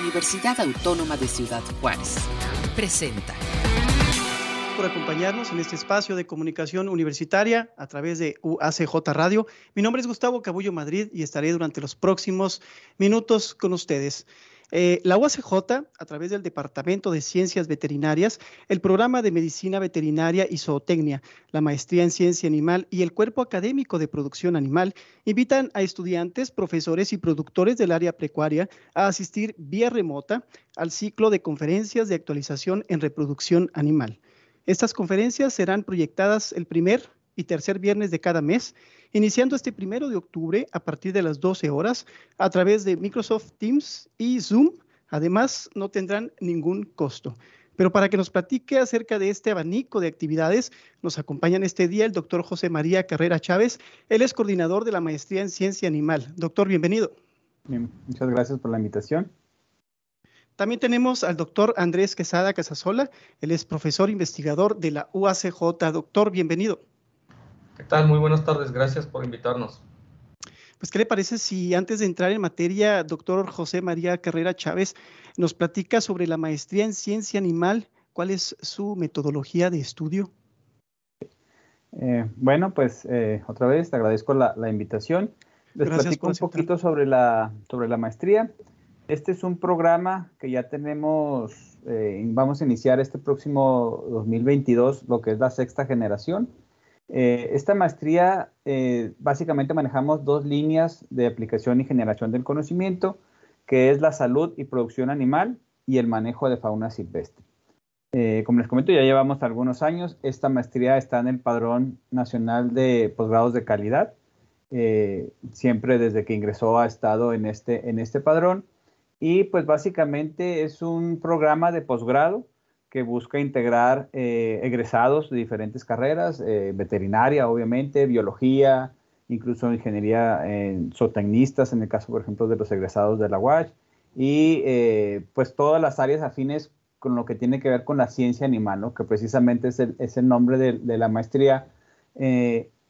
Universidad Autónoma de Ciudad Juárez. Presenta. Por acompañarnos en este espacio de comunicación universitaria a través de UACJ Radio. Mi nombre es Gustavo Cabullo Madrid y estaré durante los próximos minutos con ustedes. Eh, la UACJ, a través del Departamento de Ciencias Veterinarias, el programa de Medicina Veterinaria y Zootecnia, la maestría en Ciencia Animal y el Cuerpo Académico de Producción Animal, invitan a estudiantes, profesores y productores del área precuaria a asistir vía remota al ciclo de conferencias de actualización en reproducción animal. Estas conferencias serán proyectadas el primer y tercer viernes de cada mes, iniciando este primero de octubre a partir de las 12 horas a través de Microsoft Teams y Zoom. Además, no tendrán ningún costo. Pero para que nos platique acerca de este abanico de actividades, nos acompaña en este día el doctor José María Carrera Chávez. Él es coordinador de la maestría en ciencia animal. Doctor, bienvenido. muchas gracias por la invitación. También tenemos al doctor Andrés Quesada Casasola. Él es profesor investigador de la UACJ. Doctor, bienvenido. ¿Qué tal? Muy buenas tardes. Gracias por invitarnos. Pues, ¿qué le parece si antes de entrar en materia, doctor José María Carrera Chávez, nos platica sobre la maestría en ciencia animal? ¿Cuál es su metodología de estudio? Eh, bueno, pues eh, otra vez te agradezco la, invitación. Les platico un poquito sobre la, sobre la maestría. Este es un programa que ya tenemos, eh, vamos a iniciar este próximo 2022, lo que es la sexta generación. Eh, esta maestría, eh, básicamente manejamos dos líneas de aplicación y generación del conocimiento, que es la salud y producción animal y el manejo de fauna silvestre. Eh, como les comento, ya llevamos algunos años. Esta maestría está en el Padrón Nacional de Posgrados de Calidad. siempre desde que ingresó ha estado en este, en este padrón. Y pues básicamente es un programa de posgrado que busca integrar eh, egresados de diferentes carreras, eh, veterinaria, obviamente, biología, incluso ingeniería en zootecnistas, en el caso, por ejemplo, de los egresados de la UACH, y eh, pues todas las áreas afines con lo que tiene que ver con la ciencia animal, que precisamente es el, nombre de, la maestría,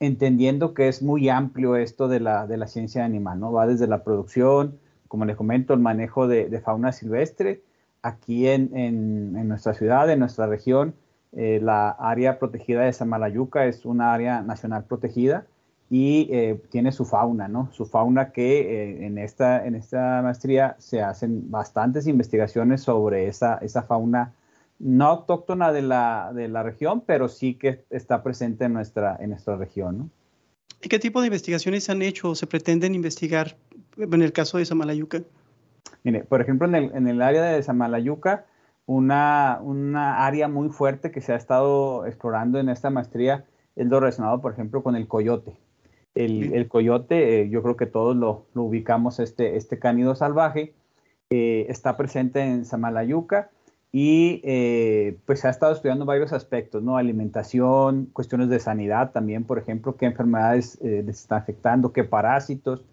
entendiendo que es muy amplio esto de la, de la, ciencia animal, ¿no? va desde la producción, como les comento, el manejo de fauna silvestre, aquí en, nuestra ciudad, en nuestra región, eh, la área protegida de Samalayuca es una área nacional protegida y eh, tiene su fauna, ¿no? Su fauna que eh, en, esta, en esta maestría se hacen bastantes investigaciones sobre esa, esa fauna no autóctona de la, de la región, pero sí que está presente en nuestra, en nuestra región, ¿no? ¿Y qué tipo de investigaciones se han hecho o se pretenden investigar en el caso de Samalayuca? Mire, por ejemplo, en el, en el área de Samalayuca, una, una, área muy fuerte que se ha estado explorando en esta maestría es lo relacionado, por ejemplo, con el coyote. El, el coyote, eh, yo creo que todos lo, lo, ubicamos, este, este cánido salvaje, eh, está presente en Samalayuca y eh, pues se ha estado estudiando varios aspectos, ¿no? Alimentación, cuestiones de sanidad también, por ejemplo, qué enfermedades les están afectando, qué parásitos,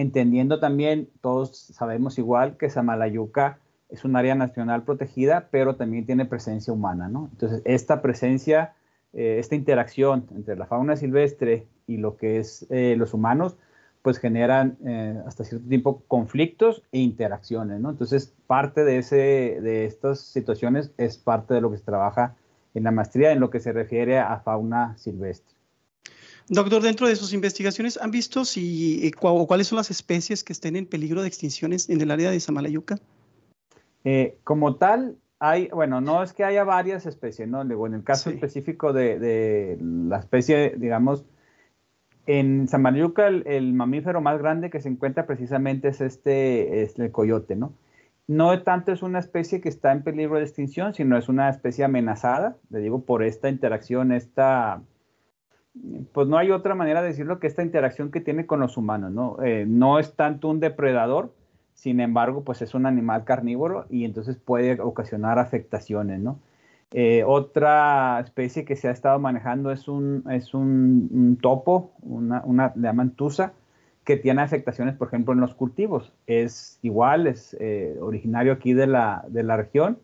entendiendo también, todos sabemos igual que Samalayuca es un área nacional protegida, pero también tiene presencia humana, ¿no? Entonces, esta presencia, eh, esta interacción entre la fauna silvestre y lo que es eh, los humanos, pues generan eh, hasta cierto tiempo conflictos e interacciones, ¿no? Entonces, parte de, ese, de estas situaciones es parte de lo que se trabaja en la maestría en lo que se refiere a fauna silvestre. Doctor, dentro de sus investigaciones, ¿han visto si eh, cuáles son las especies que estén en peligro de extinciones en el área de Samalayuca? Eh, como tal, hay, bueno, no es que haya varias especies, ¿no? en el caso específico de, la especie, digamos, en Samalayuca el, mamífero más grande que se encuentra precisamente es este, es el coyote, ¿no? No tanto es una especie que está en peligro de extinción, sino es una especie amenazada, le digo, por esta interacción, esta pues no hay otra manera de decirlo que esta interacción que tiene con los humanos, ¿no? Eh, no es tanto un depredador, sin embargo, pues es un animal carnívoro y entonces puede ocasionar afectaciones, ¿no? Eh, otra especie que se ha estado manejando es un, es un, topo, una, una, le llaman que tiene afectaciones, por ejemplo, en los cultivos. Es igual, es eh, originario aquí de la, de la región,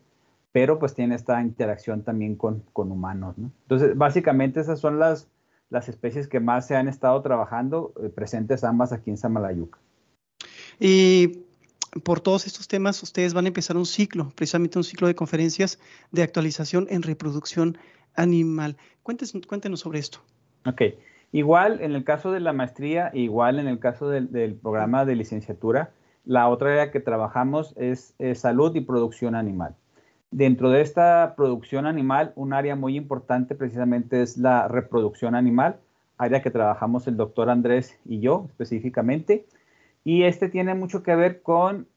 pero pues tiene esta interacción también con, con humanos, ¿no? Entonces, básicamente esas son las, las especies que más se han estado trabajando, eh, presentes ambas aquí en Samalayuca. Y por todos estos temas, ustedes van a empezar un ciclo, precisamente un ciclo de conferencias de actualización en reproducción animal. Cuéntenos, cuéntenos sobre esto. Ok. Igual en el caso de la maestría, igual en el caso del, programa de licenciatura, la otra área que trabajamos es, salud y producción animal. Dentro de esta producción animal, un área muy importante precisamente es la reproducción animal, área que trabajamos el doctor Andrés y yo específicamente. Y este tiene mucho que ver con,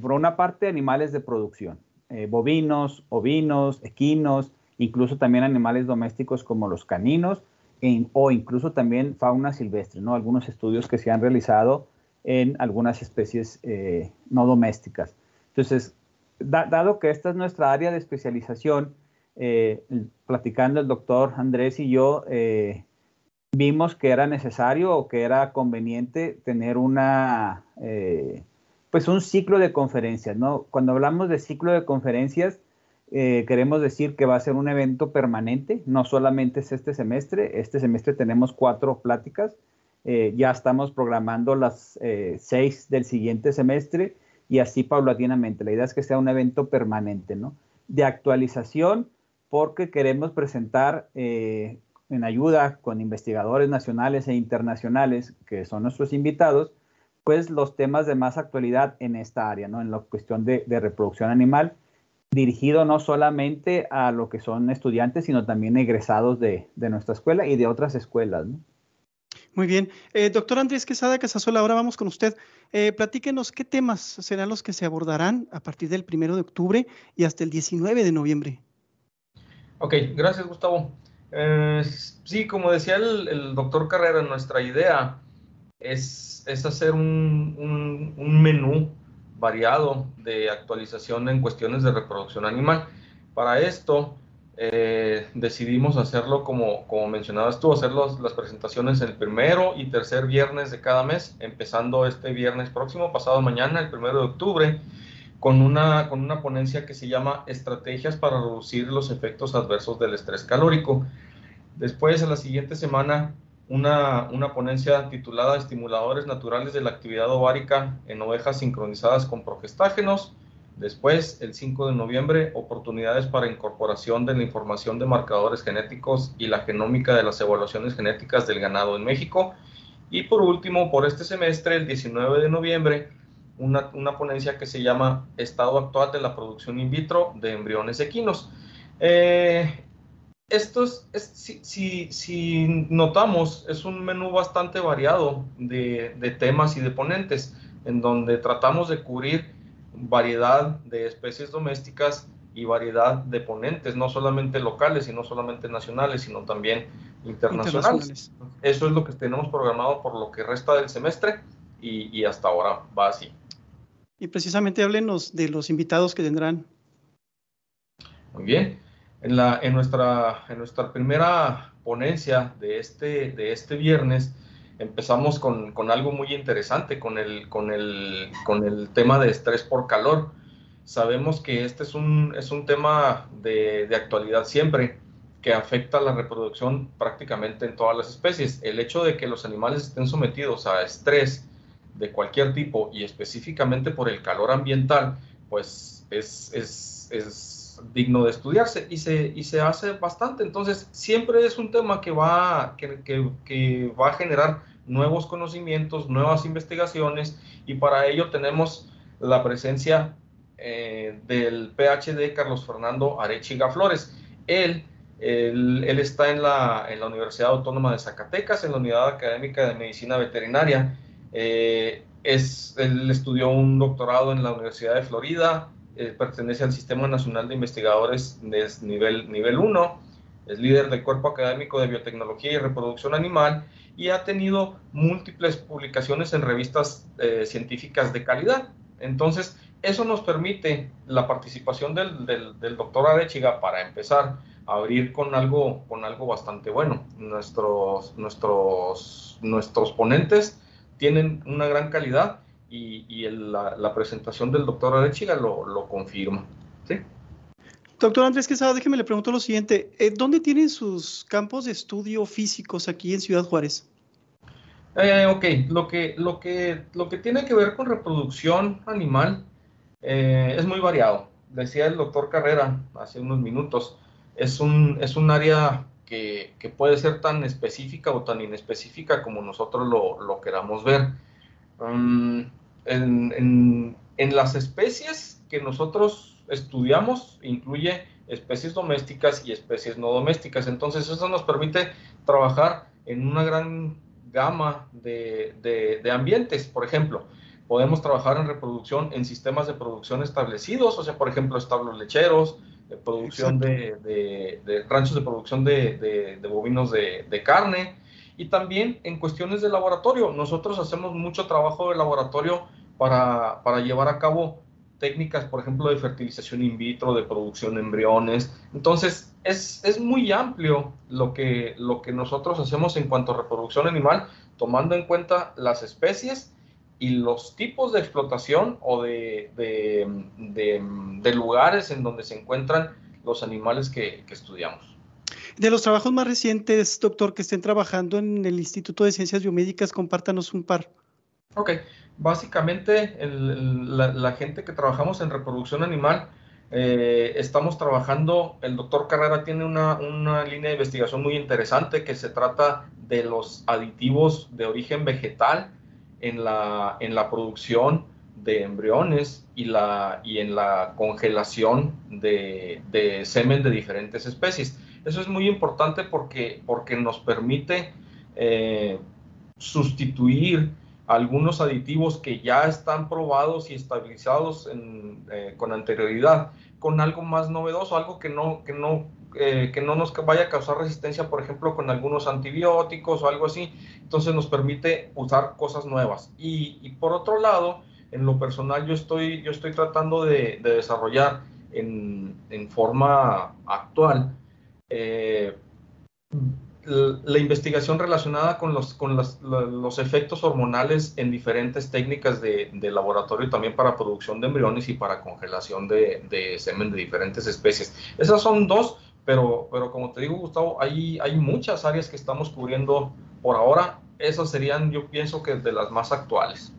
por una parte, animales de producción, eh, bovinos, ovinos, equinos, incluso también animales domésticos como los caninos o incluso también fauna silvestre, ¿no? Algunos estudios que se han realizado en algunas especies eh, no domésticas. Entonces, dado que esta es nuestra área de especialización, eh, platicando el doctor Andrés y yo, eh, vimos que era necesario o que era conveniente tener una, pues un ciclo de conferencias, ¿no? Cuando hablamos de ciclo de conferencias, queremos decir que va a ser un evento permanente, no solamente es este semestre, este semestre tenemos cuatro pláticas, ya estamos programando las seis del siguiente semestre y así paulatinamente. La idea es que sea un evento permanente, ¿no? De actualización, porque queremos presentar eh, en ayuda con investigadores nacionales e internacionales, que son nuestros invitados, pues los temas de más actualidad en esta área, ¿no? En la cuestión de, reproducción animal, dirigido no solamente a lo que son estudiantes, sino también egresados de, de nuestra escuela y de otras escuelas, ¿no? Muy bien. Eh, doctor Andrés Quesada Casasola, ahora vamos con usted. Eh, platíquenos qué temas serán los que se abordarán a partir del primero de octubre y hasta el 19 de noviembre. Ok, gracias Gustavo. Eh, sí, como decía el, doctor Carrera, nuestra idea es, hacer un menú variado de actualización en cuestiones de reproducción animal. Para esto, eh, decidimos hacerlo como, como mencionabas tú, hacer las presentaciones el primero y tercer viernes de cada mes, empezando este viernes próximo, pasado mañana, el primero de octubre, con una, con una ponencia que se llama Estrategias para reducir los efectos adversos del estrés calórico. Después, en la siguiente semana, una, una ponencia titulada Estimuladores naturales de la actividad ovárica en ovejas sincronizadas con progestágenos Después, el 5 de noviembre, oportunidades para incorporación de la información de marcadores genéticos y la genómica de las evaluaciones genéticas del ganado en México. Y por último, por este semestre, el 19 de noviembre, una, ponencia que se llama Estado actual de la producción in vitro de embriones equinos. Eh, esto es, si, si, notamos, es un menú bastante variado de, de temas y de ponentes, en donde tratamos de cubrir variedad de especies domésticas y variedad de ponentes, no solamente locales y no solamente nacionales, sino también internacionales. Eso es lo que tenemos programado por lo que resta del semestre y, hasta ahora va así. Y precisamente háblenos de los invitados que tendrán. Muy bien. En, la, en, nuestra, en nuestra primera ponencia de este, de este viernes, empezamos con, algo muy interesante, con el, con, el, con el tema de estrés por calor. Sabemos que este es un, es un tema de, actualidad siempre, que afecta la reproducción prácticamente en todas las especies. El hecho de que los animales estén sometidos a estrés de cualquier tipo y específicamente por el calor ambiental, pues es, es, digno de estudiarse y se, y se hace bastante. Entonces, siempre es un tema que va, que, que va a generar nuevos conocimientos, nuevas investigaciones y para ello tenemos la presencia eh, del PhD Carlos Fernando Arechiga Flores. Él, él, está en la, en la, Universidad Autónoma de Zacatecas, en la Unidad Académica de Medicina Veterinaria. Eh, es, él estudió un doctorado en la Universidad de Florida, eh, pertenece al Sistema Nacional de Investigadores de nivel, nivel 1, es líder del Cuerpo Académico de Biotecnología y Reproducción Animal y ha tenido múltiples publicaciones en revistas eh, científicas de calidad. Entonces, eso nos permite la participación del, del, doctor Arechiga para empezar a abrir con algo, con algo bastante bueno. Nuestros, nuestros, nuestros ponentes tienen una gran calidad y, y la, presentación del doctor Arechiga lo, lo confirma. ¿sí? Doctor Andrés Quesada, déjeme le pregunto lo siguiente. Eh, ¿Dónde tienen sus campos de estudio físicos aquí en Ciudad Juárez? Eh, ok, lo que, lo, que, lo que tiene que ver con reproducción animal eh, es muy variado. Decía el doctor Carrera hace unos minutos, es un, es un área que, que puede ser tan específica o tan inespecífica como nosotros lo, lo queramos ver. En, en, en las especies que nosotros estudiamos, incluye especies domésticas y especies no domésticas. Entonces eso nos permite trabajar en una gran gama de, ambientes. Por ejemplo, podemos trabajar en reproducción en sistemas de producción establecidos, o sea, por ejemplo, establos lecheros, de producción de, ranchos de producción de, bovinos de, carne, y también en cuestiones de laboratorio. Nosotros hacemos mucho trabajo de laboratorio para, para llevar a cabo técnicas, por ejemplo, de fertilización in vitro, de producción de embriones. Entonces, es, es, muy amplio lo que, lo que nosotros hacemos en cuanto a reproducción animal, tomando en cuenta las especies y los tipos de explotación o de, de, de, lugares en donde se encuentran los animales que, que estudiamos. De los trabajos más recientes, doctor, que estén trabajando en el Instituto de Ciencias Biomédicas, compártanos un par. Ok, básicamente la, gente que trabajamos en reproducción animal, eh, estamos trabajando, el doctor Carrera tiene una, línea de investigación muy interesante que se trata de los aditivos de origen vegetal en la, en la producción de embriones y, la, y en la congelación de, semen de diferentes especies. Eso es muy importante porque, porque nos permite eh, sustituir algunos aditivos que ya están probados y estabilizados eh, con anterioridad, con algo más novedoso, algo que no, que, no, eh, que no nos vaya a causar resistencia, por ejemplo, con algunos antibióticos o algo así. Entonces nos permite usar cosas nuevas. Y, por otro lado, en lo personal yo estoy, yo estoy tratando de, desarrollar en, forma actual eh, la investigación relacionada con los, con los efectos hormonales en diferentes técnicas de, laboratorio también para producción de embriones y para congelación de, semen de diferentes especies. Esas son dos, pero, pero como te digo, Gustavo, hay, hay muchas áreas que estamos cubriendo por ahora. Esas serían, yo pienso que de las más actuales.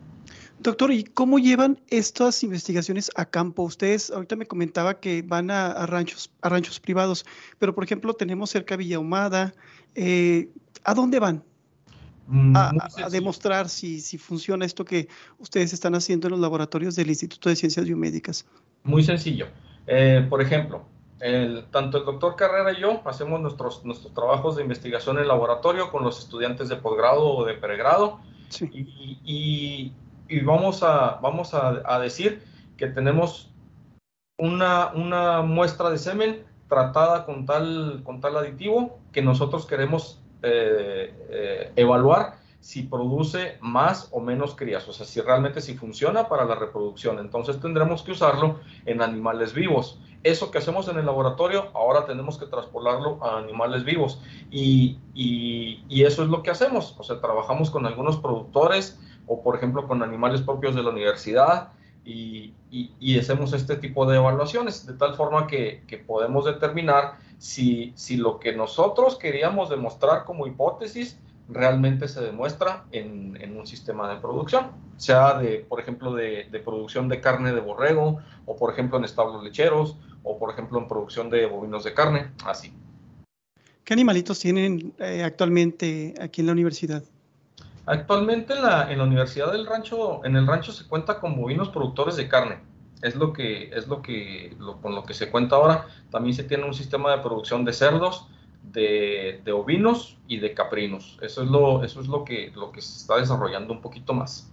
Doctor, ¿y cómo llevan estas investigaciones a campo? Ustedes ahorita me comentaba que van a, ranchos, a ranchos privados, pero por ejemplo tenemos cerca Villa Humada. Eh, ¿A dónde van? Mm, a, demostrar si, si, funciona esto que ustedes están haciendo en los laboratorios del Instituto de Ciencias Biomédicas. Muy sencillo. Eh, por ejemplo, tanto el doctor Carrera y yo hacemos nuestros, nuestros trabajos de investigación en laboratorio con los estudiantes de posgrado o de pregrado. Sí. y y vamos a, vamos a, decir que tenemos una, una, muestra de semen tratada con tal, con tal aditivo que nosotros queremos eh, eh, evaluar si produce más o menos crías, o sea, si realmente si funciona para la reproducción. Entonces tendremos que usarlo en animales vivos. Eso que hacemos en el laboratorio, ahora tenemos que traspolarlo a animales vivos. Y, y, y eso es lo que hacemos. O sea, trabajamos con algunos productores, o por ejemplo con animales propios de la universidad y, y, hacemos este tipo de evaluaciones de tal forma que, que podemos determinar si, si, lo que nosotros queríamos demostrar como hipótesis realmente se demuestra en, en un sistema de producción, sea de, por ejemplo, de, de, producción de carne de borrego, o por ejemplo en establos lecheros, o por ejemplo en producción de bovinos de carne, así. ¿Qué animalitos tienen eh, actualmente aquí en la universidad? Actualmente en la, en la Universidad del Rancho, en el rancho se cuenta con bovinos productores de carne. Es lo que, es lo que, con lo que se cuenta ahora. También se tiene un sistema de producción de cerdos, de, de, ovinos y de caprinos. Eso es lo, eso es lo que, lo que se está desarrollando un poquito más.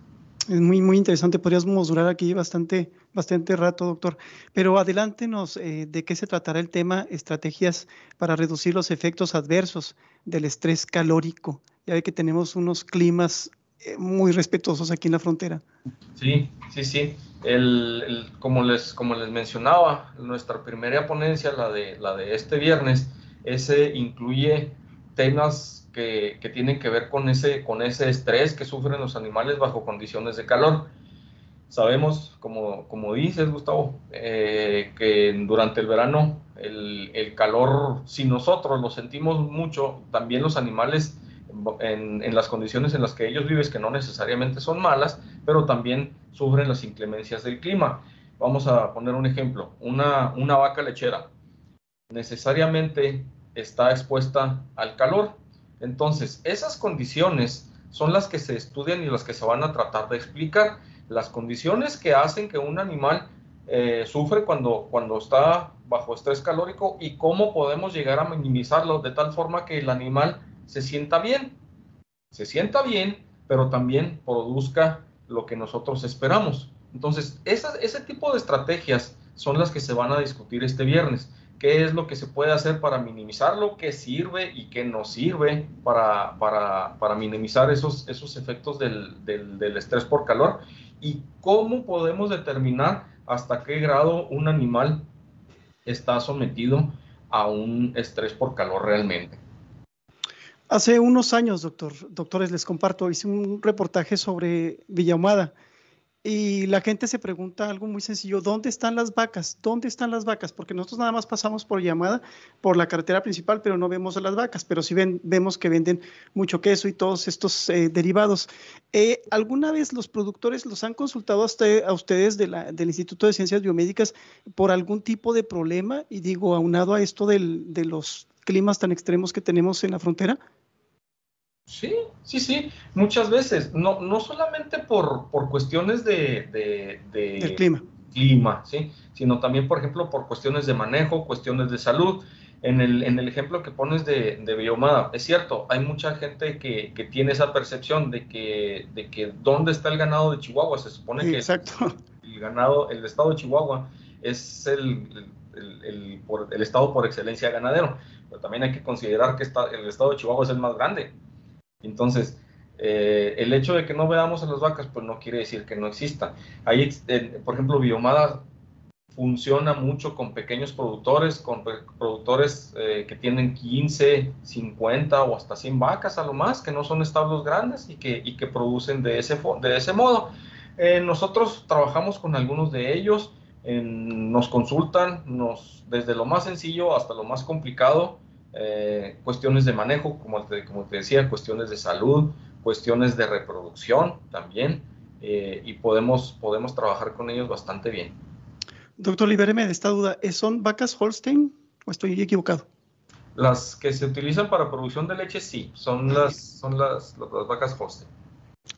Es muy, muy interesante. Podríamos durar aquí bastante, bastante rato, doctor. Pero adelántenos eh, de qué se tratará el tema, estrategias para reducir los efectos adversos del estrés calórico ya ve que tenemos unos climas eh, muy respetuosos aquí en la frontera. Sí, sí, sí. El, como, les, como les mencionaba, nuestra primera ponencia, la de, la de este viernes, ese incluye temas que, que, tienen que ver con ese, con ese estrés que sufren los animales bajo condiciones de calor. Sabemos, como, como dices, Gustavo, eh, que durante el verano el, el calor, si nosotros lo sentimos mucho, también los animales en, las condiciones en las que ellos viven, que no necesariamente son malas, pero también sufren las inclemencias del clima. Vamos a poner un ejemplo, una, una vaca lechera necesariamente está expuesta al calor. Entonces, esas condiciones son las que se estudian y las que se van a tratar de explicar. Las condiciones que hacen que un animal eh, sufre cuando, cuando está bajo estrés calórico y cómo podemos llegar a minimizarlo de tal forma que el animal se sienta bien. Se sienta bien, pero también produzca lo que nosotros esperamos. Entonces, ese tipo de estrategias son las que se van a discutir este viernes. ¿Qué es lo que se puede hacer para minimizarlo? ¿Qué sirve y qué no sirve para, minimizar esos, efectos del estrés por calor? ¿Y cómo podemos determinar hasta qué grado un animal está sometido a un estrés por calor realmente? Hace unos años, doctor, doctores, les comparto, hice un reportaje sobre Villahumada y la gente se pregunta algo muy sencillo, ¿dónde están las vacas? ¿Dónde están las vacas? Porque nosotros nada más pasamos por llamada, por la carretera principal, pero no vemos a las vacas, pero sí ven, vemos que venden mucho queso y todos estos eh, derivados. Eh, ¿Alguna vez los productores los han consultado a, ustedes del Instituto de Ciencias Biomédicas por algún tipo de problema? Y digo, aunado a esto de los climas tan extremos que tenemos en la frontera. Sí, sí, sí, muchas veces, no, no solamente por, por cuestiones de, de, clima. clima, ¿sí? sino también, por ejemplo, por cuestiones de manejo, cuestiones de salud. En el, en el ejemplo que pones de, de Biomada, es cierto, hay mucha gente que, que, tiene esa percepción de que, de que dónde está el ganado de Chihuahua. Se supone que exacto. El, ganado, el estado de Chihuahua es el, el, el, por, el estado por excelencia ganadero, pero también hay que considerar que está, el estado de Chihuahua es el más grande entonces, eh, el hecho de que no veamos a las vacas, pues no quiere decir que no exista. Ahí, por ejemplo, Biomada funciona mucho con pequeños productores, con productores eh, que tienen 15, 50 o hasta 100 vacas a lo más, que no son establos grandes y que, y que producen de ese, de ese modo. Eh, nosotros trabajamos con algunos de ellos, nos consultan, nos, desde lo más sencillo hasta lo más complicado, eh, cuestiones de manejo, como te, como te decía, cuestiones de salud, cuestiones de reproducción también, eh, y podemos, podemos trabajar con ellos bastante bien. Doctor, libéreme de esta duda. ¿Son vacas Holstein o estoy equivocado? Las que se utilizan para producción de leche, sí, son las, son las, las, vacas Holstein.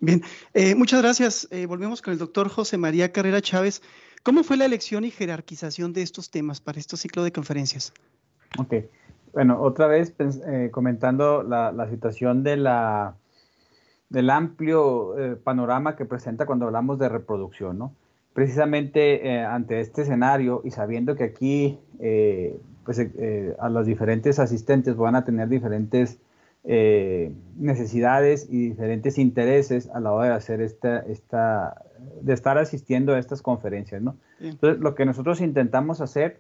Bien, eh, muchas gracias. volvemos con el doctor José María Carrera Chávez. ¿Cómo fue la elección y jerarquización de estos temas para este ciclo de conferencias? Ok, bueno, otra vez eh, comentando la, situación de la, del amplio eh, panorama que presenta cuando hablamos de reproducción, ¿no? Precisamente eh, ante este escenario y sabiendo que aquí pues, a los diferentes asistentes van a tener diferentes necesidades y diferentes intereses a la hora de hacer esta, esta, de estar asistiendo a estas conferencias, ¿no? Entonces, lo que nosotros intentamos hacer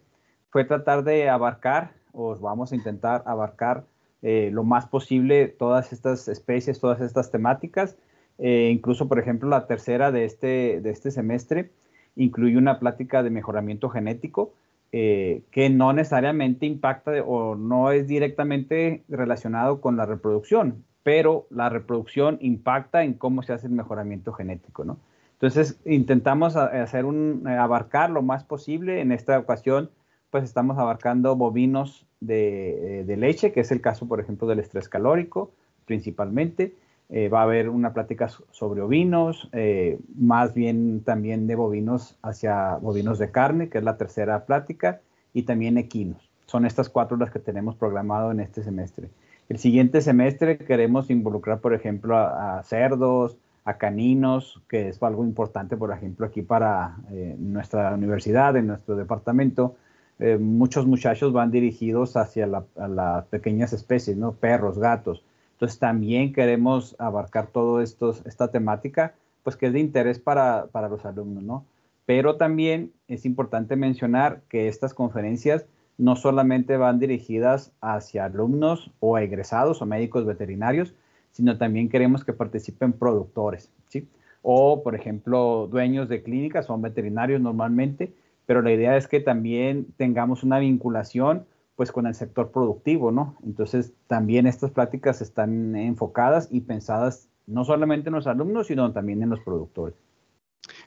fue tratar de abarcar os vamos a intentar abarcar eh, lo más posible todas estas especies, todas estas temáticas. Eh, incluso, por ejemplo, la tercera de este, de este semestre incluye una plática de mejoramiento genético eh, que no necesariamente impacta o no es directamente relacionado con la reproducción, pero la reproducción impacta en cómo se hace el mejoramiento genético, ¿no? Entonces, intentamos hacer un, abarcar lo más posible. En esta ocasión, pues estamos abarcando bovinos eh, de, leche, que es el caso, por ejemplo, del estrés calórico, principalmente. Eh, va a haber una plática sobre ovinos, eh, más bien también de bovinos hacia bovinos de carne, que es la tercera plática, y también equinos. Son estas cuatro las que tenemos programado en este semestre. El siguiente semestre queremos involucrar, por ejemplo, a, cerdos, a caninos, que es algo importante, por ejemplo, aquí para nuestra universidad, en nuestro departamento, eh, muchos muchachos van dirigidos hacia las pequeñas especies, ¿no? Perros, gatos. Entonces también queremos abarcar todo esto, esta temática, pues que es de interés para, para los alumnos, ¿no? Pero también es importante mencionar que estas conferencias no solamente van dirigidas hacia alumnos o egresados o médicos veterinarios, sino también queremos que participen productores, ¿sí? O, por ejemplo, dueños de clínicas, son veterinarios normalmente, pero la idea es que también tengamos una vinculación pues con el sector productivo, ¿no? Entonces también estas pláticas están enfocadas y pensadas no solamente en los alumnos, sino también en los productores.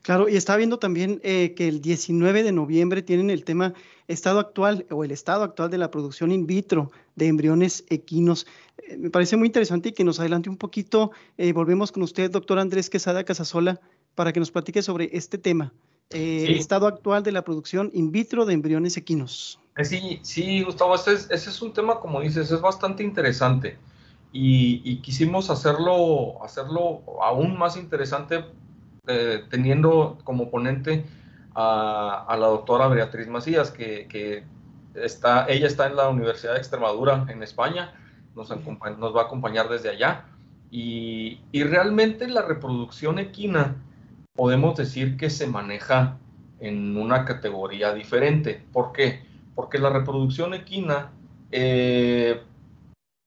Claro, y está viendo también eh, que el 19 de noviembre tienen el tema estado actual o el estado actual de la producción in vitro de embriones equinos. Eh, me parece muy interesante y que nos adelante un poquito. Eh, volvemos con usted, doctor Andrés Quesada Casasola, para que nos platique sobre este tema, el estado actual de la producción in vitro de embriones equinos. Eh, sí, sí, Gustavo, ese es, ese es un tema, como dices, es bastante interesante y, quisimos hacerlo, hacerlo aún más interesante eh, teniendo como ponente a, la doctora Beatriz Macías, que, está, ella está en la Universidad de Extremadura en España, nos, nos va a acompañar desde allá. Y, y, realmente la reproducción equina podemos decir que se maneja en una categoría diferente. ¿Por qué? porque la reproducción equina eh,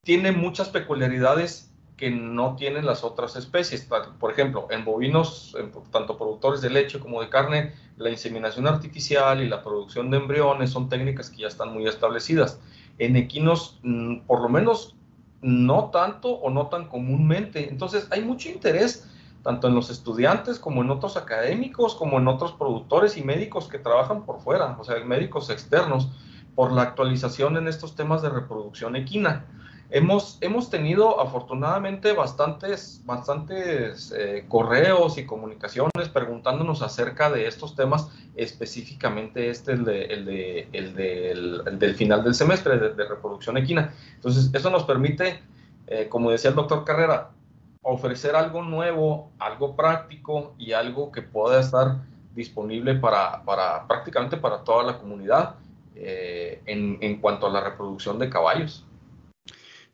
tiene muchas peculiaridades que no tienen las otras especies. Por ejemplo, en bovinos, tanto productores de leche como de carne, la inseminación artificial y la producción de embriones son técnicas que ya están muy establecidas. En equinos, mm, por lo menos, no tanto o no tan comúnmente. Entonces, hay mucho interés tanto en los estudiantes como en otros académicos, como en otros productores y médicos que trabajan por fuera, o sea, médicos externos, por la actualización en estos temas de reproducción equina. Hemos, hemos tenido afortunadamente bastantes, bastantes eh, correos y comunicaciones preguntándonos acerca de estos temas, específicamente este, el, de, el, de, el, del final del semestre de, reproducción equina. Entonces, eso nos permite, eh, como decía el doctor Carrera, ofrecer algo nuevo, algo práctico y algo que pueda estar disponible para, para prácticamente para toda la comunidad eh, en, en, cuanto a la reproducción de caballos.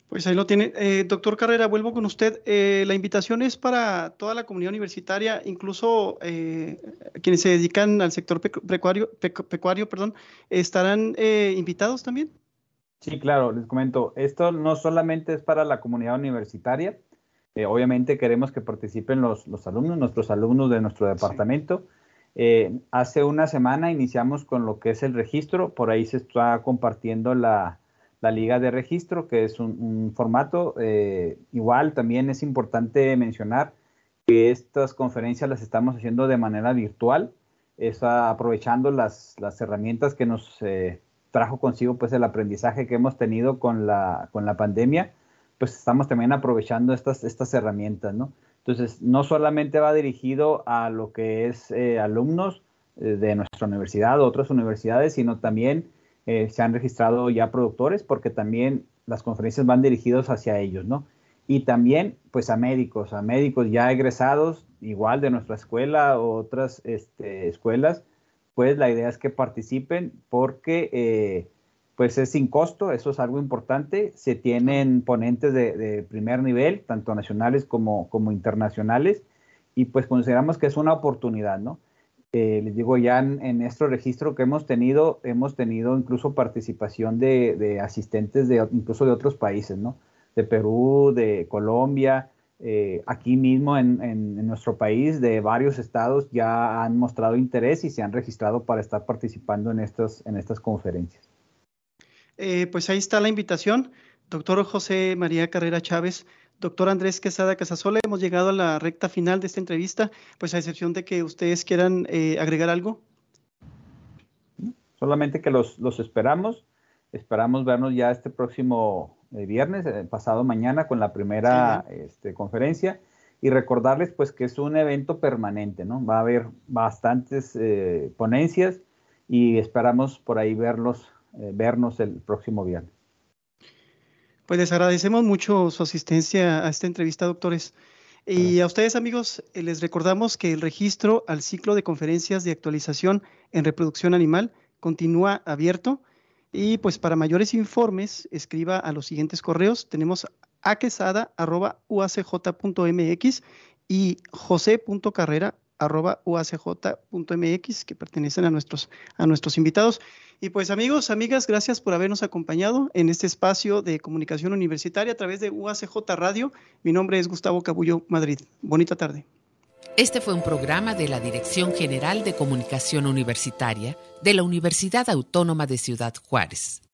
Pues ahí lo tiene. Eh, doctor Carrera, vuelvo con usted. Eh, la invitación es para toda la comunidad universitaria, incluso quienes se dedican al sector pecuario, pecuario perdón, ¿estarán invitados también? Sí, claro, les comento. Esto no solamente es para la comunidad universitaria, eh, obviamente queremos que participen los, alumnos, nuestros alumnos de nuestro departamento. Eh, hace una semana iniciamos con lo que es el registro, por ahí se está compartiendo la, liga de registro, que es un, formato. Eh, igual también es importante mencionar que estas conferencias las estamos haciendo de manera virtual, es aprovechando las, herramientas que nos trajo consigo pues el aprendizaje que hemos tenido con la, con la pandemia pues estamos también aprovechando estas, estas herramientas, ¿no? Entonces, no solamente va dirigido a lo que es eh, alumnos eh, de nuestra universidad o otras universidades, sino también eh, se han registrado ya productores porque también las conferencias van dirigidos hacia ellos, ¿no? Y también, pues, a médicos, a médicos ya egresados, igual de nuestra escuela o otras este, escuelas, pues la idea es que participen porque pues es sin costo, eso es algo importante. Se tienen ponentes de, primer nivel, tanto nacionales como, como, internacionales, y pues consideramos que es una oportunidad, ¿no? Eh, les digo, ya en, en, nuestro registro que hemos tenido, hemos tenido incluso participación de, asistentes de incluso de otros países, ¿no? De Perú, de Colombia, eh, aquí mismo en, en, nuestro país, de varios estados ya han mostrado interés y se han registrado para estar participando en, en estas conferencias. Eh, pues ahí está la invitación. Doctor José María Carrera Chávez, doctor Andrés Quesada Casasola, hemos llegado a la recta final de esta entrevista, pues a excepción de que ustedes quieran eh, agregar algo. Solamente que los, esperamos. Esperamos vernos ya este próximo eh, viernes, pasado mañana, con la primera este, conferencia. Y recordarles pues que es un evento permanente, ¿no? Va a haber bastantes ponencias y esperamos por ahí verlos eh, vernos el próximo viernes. Pues les agradecemos mucho su asistencia a esta entrevista, doctores. Y a ustedes, amigos, eh, les recordamos que el registro al ciclo de conferencias de actualización en reproducción animal continúa abierto. Y pues para mayores informes, escriba a los siguientes correos. Tenemos aquesada.uacj.mx y jose.carrera arroba uacj.mx que pertenecen a nuestros, a nuestros invitados. Y pues amigos, amigas, gracias por habernos acompañado en este espacio de comunicación universitaria a través de UACJ Radio. Mi nombre es Gustavo Cabullo Madrid. Bonita tarde. Este fue un programa de la Dirección General de Comunicación Universitaria de la Universidad Autónoma de Ciudad Juárez.